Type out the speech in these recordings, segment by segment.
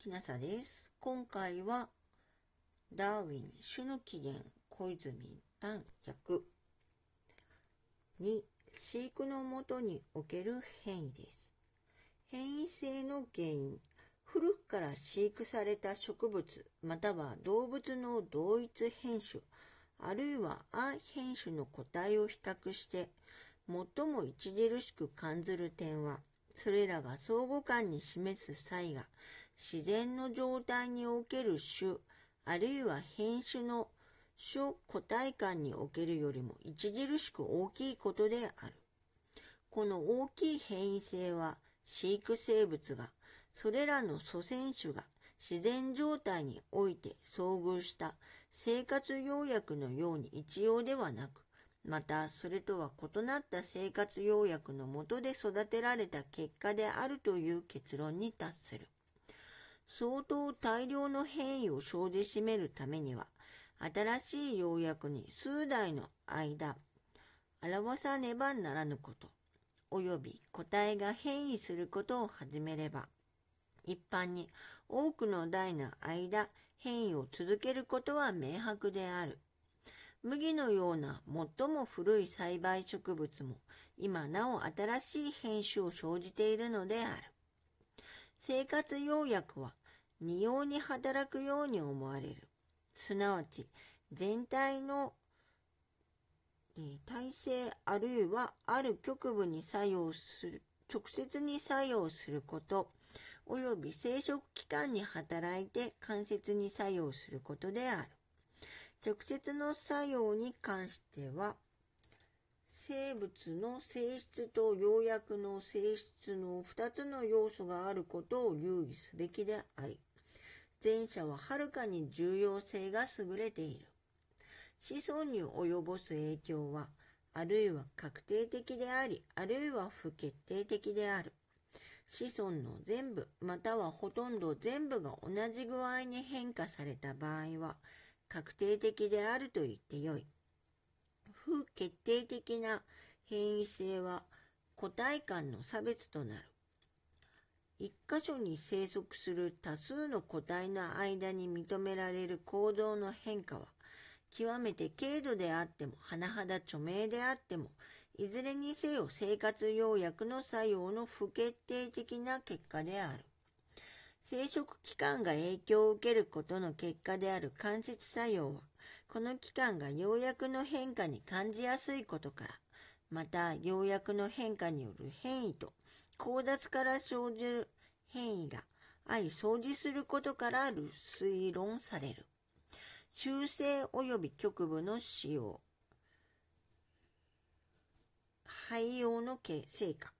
きなさです。今回は、ダーウィン、種の起源、小泉丹役に、飼育のもとにおける変異です。変異性の原因、古くから飼育された植物、または動物の同一変種、あるいはア変種の個体を比較して、最も著しく感じる点は、それらが相互間に示す際が、自然の状態における種、あるいは変種の種個体間におけるよりも著しく大きいことである。この大きい変異性は飼育生物が、それらの祖先種が自然状態において遭遇した生活要約のように一様ではなく、またそれとは異なった生活要約のもとで育てられた結果であるという結論に達する。相当大量の変異を生じしめるためには、新しい要約に数代の間、表さねばならぬこと、及び個体が変異することを始めれば、一般に多くの代の間、変異を続けることは明白である。麦のような最も古い栽培植物も今なお新しい変種を生じているのである。生活要約は二様に働くように思われる。すなわち、全体の体制あるいはある局部に作用する、直接に作用すること、及び生殖器官に働いて間接に作用することである。直接の作用に関しては、生物の性質と要約の性質の2つの要素があることを留意すべきであり、前者ははるかに重要性が優れている。子孫に及ぼす影響は、あるいは確定的であり、あるいは不決定的である。子孫の全部、またはほとんど全部が同じ具合に変化された場合は、確定的であると言ってよい。不決定的な変異性は個体間の差別となる。一箇所に生息する多数の個体の間に認められる行動の変化は、極めて軽度であっても、甚だ著名であっても、いずれにせよ生活要約の作用の不決定的な結果である。生殖器官が影響を受けることの結果である間接作用は、この器官が要約の変化に感じやすいことから、また要約の変化による変異と交雑から生じる変異が相相似することから推論される。修正及び局部の使用。肺用の成果。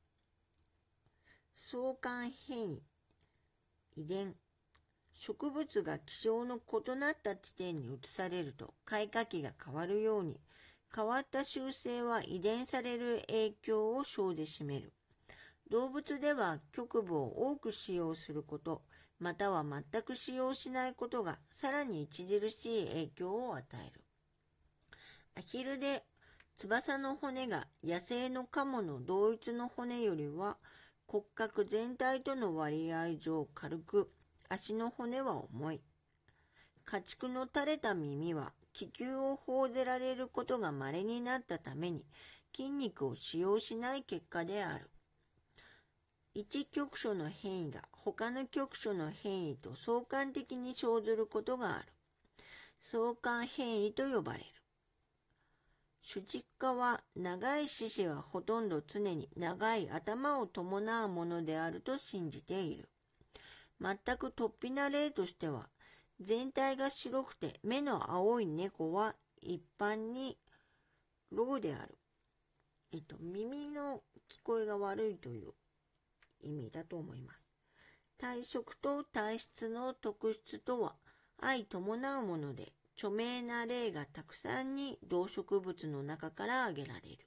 相関変異。遺伝。植物が気象の異なった地点に移されると開花期が変わるように、変わった習性は遺伝される影響を生じしめる。動物では局部を多く使用すること、または全く使用しないことがさらに著しい影響を与える。アヒルで翼の骨が野生のカモの同一の骨よりは骨格全体との割合上軽く、足の骨は重い。家畜の垂れた耳は気球を報ぜられることが稀になったために筋肉を使用しない結果である。一局所の変異が他の局所の変異と相関的に生ずることがある。相関変異と呼ばれる。主軸化は長い獅子はほとんど常に長い頭を伴うものであると信じている。全く突飛な例としては、全体が白くて目の青い猫は一般にローである。えっと、耳の聞こえが悪いという意味だと思います。体色と体質の特質とは相伴うもので、著名な例がたくさんに動植物の中から挙げられる。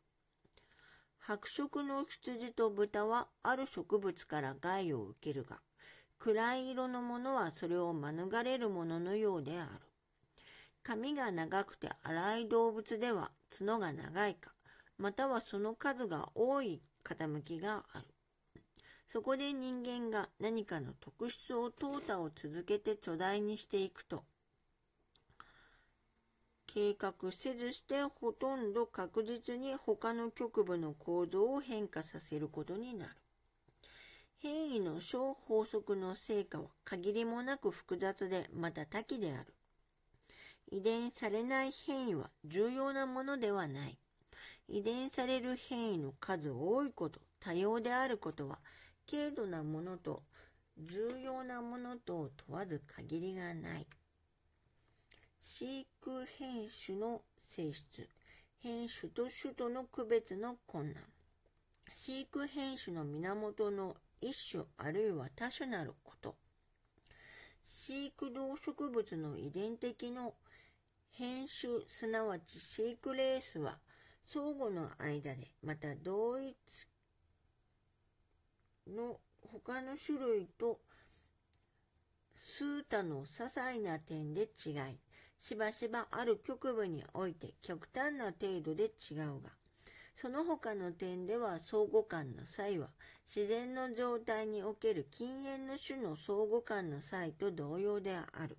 白色の羊と豚はある植物から害を受けるが、暗い色のものはそれを免れるもののようである。髪が長くて荒い動物では角が長いか、またはその数が多い傾きがある。そこで人間が何かの特質を淘汰を続けて巨大にしていくと、計画せずしてほとんど確実に他の局部の構造を変化させることになる。変異の小法則の成果は限りもなく複雑でまた多岐である。遺伝されない変異は重要なものではない。遺伝される変異の数多いこと、多様であることは、軽度なものと重要なものと問わず限りがない。飼育変種の性質、変種と種との区別の困難。飼育変種の源の一種あるいは多種なること。飼育動植物の遺伝的の変種すなわち飼育レースは相互の間でまた同一の他の種類と数多の些細な点で違い、しばしばある局部において極端な程度で違うが、その他の点では相互間の際は自然の状態における禁煙の種の相互間の際と同様である。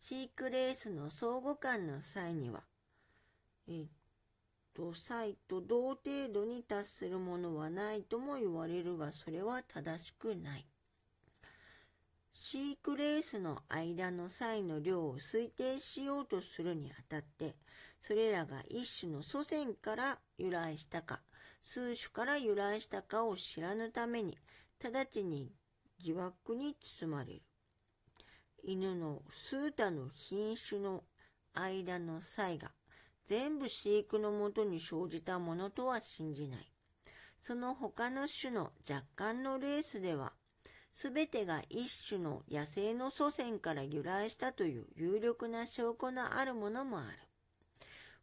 飼育レースの相互間の際には、えっと、際と同程度に達するものはないとも言われるが、それは正しくない。飼育レースの間の際の量を推定しようとするにあたって、それらが一種の祖先から由来したか、数種から由来したかを知らぬために、直ちに疑惑に包まれる。犬の数多の品種の間の差が全部飼育のもとに生じたものとは信じない。その他の種の若干のレースでは、すべてが一種の野生の祖先から由来したという有力な証拠のあるものもある。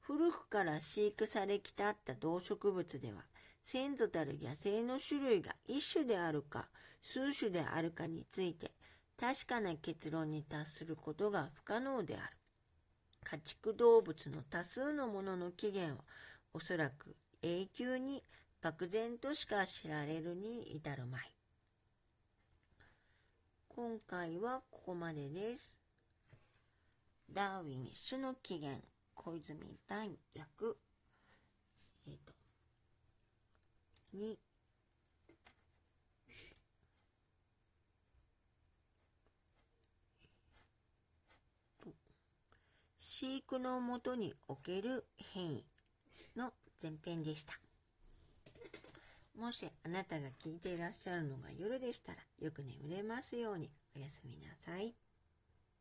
古くから飼育されきたった動植物では、先祖たる野生の種類が一種であるか数種であるかについて確かな結論に達することが不可能である。家畜動物の多数のものの起源はおそらく永久に漠然としか知られるに至るまい。今回はここまでです。ダーウィン種の起源小泉大役えっ、ー、と2飼育のもとにおける変異の前編でした。もしあなたが聞いていらっしゃるのが夜でしたらよく眠れますようにおやすみなさい。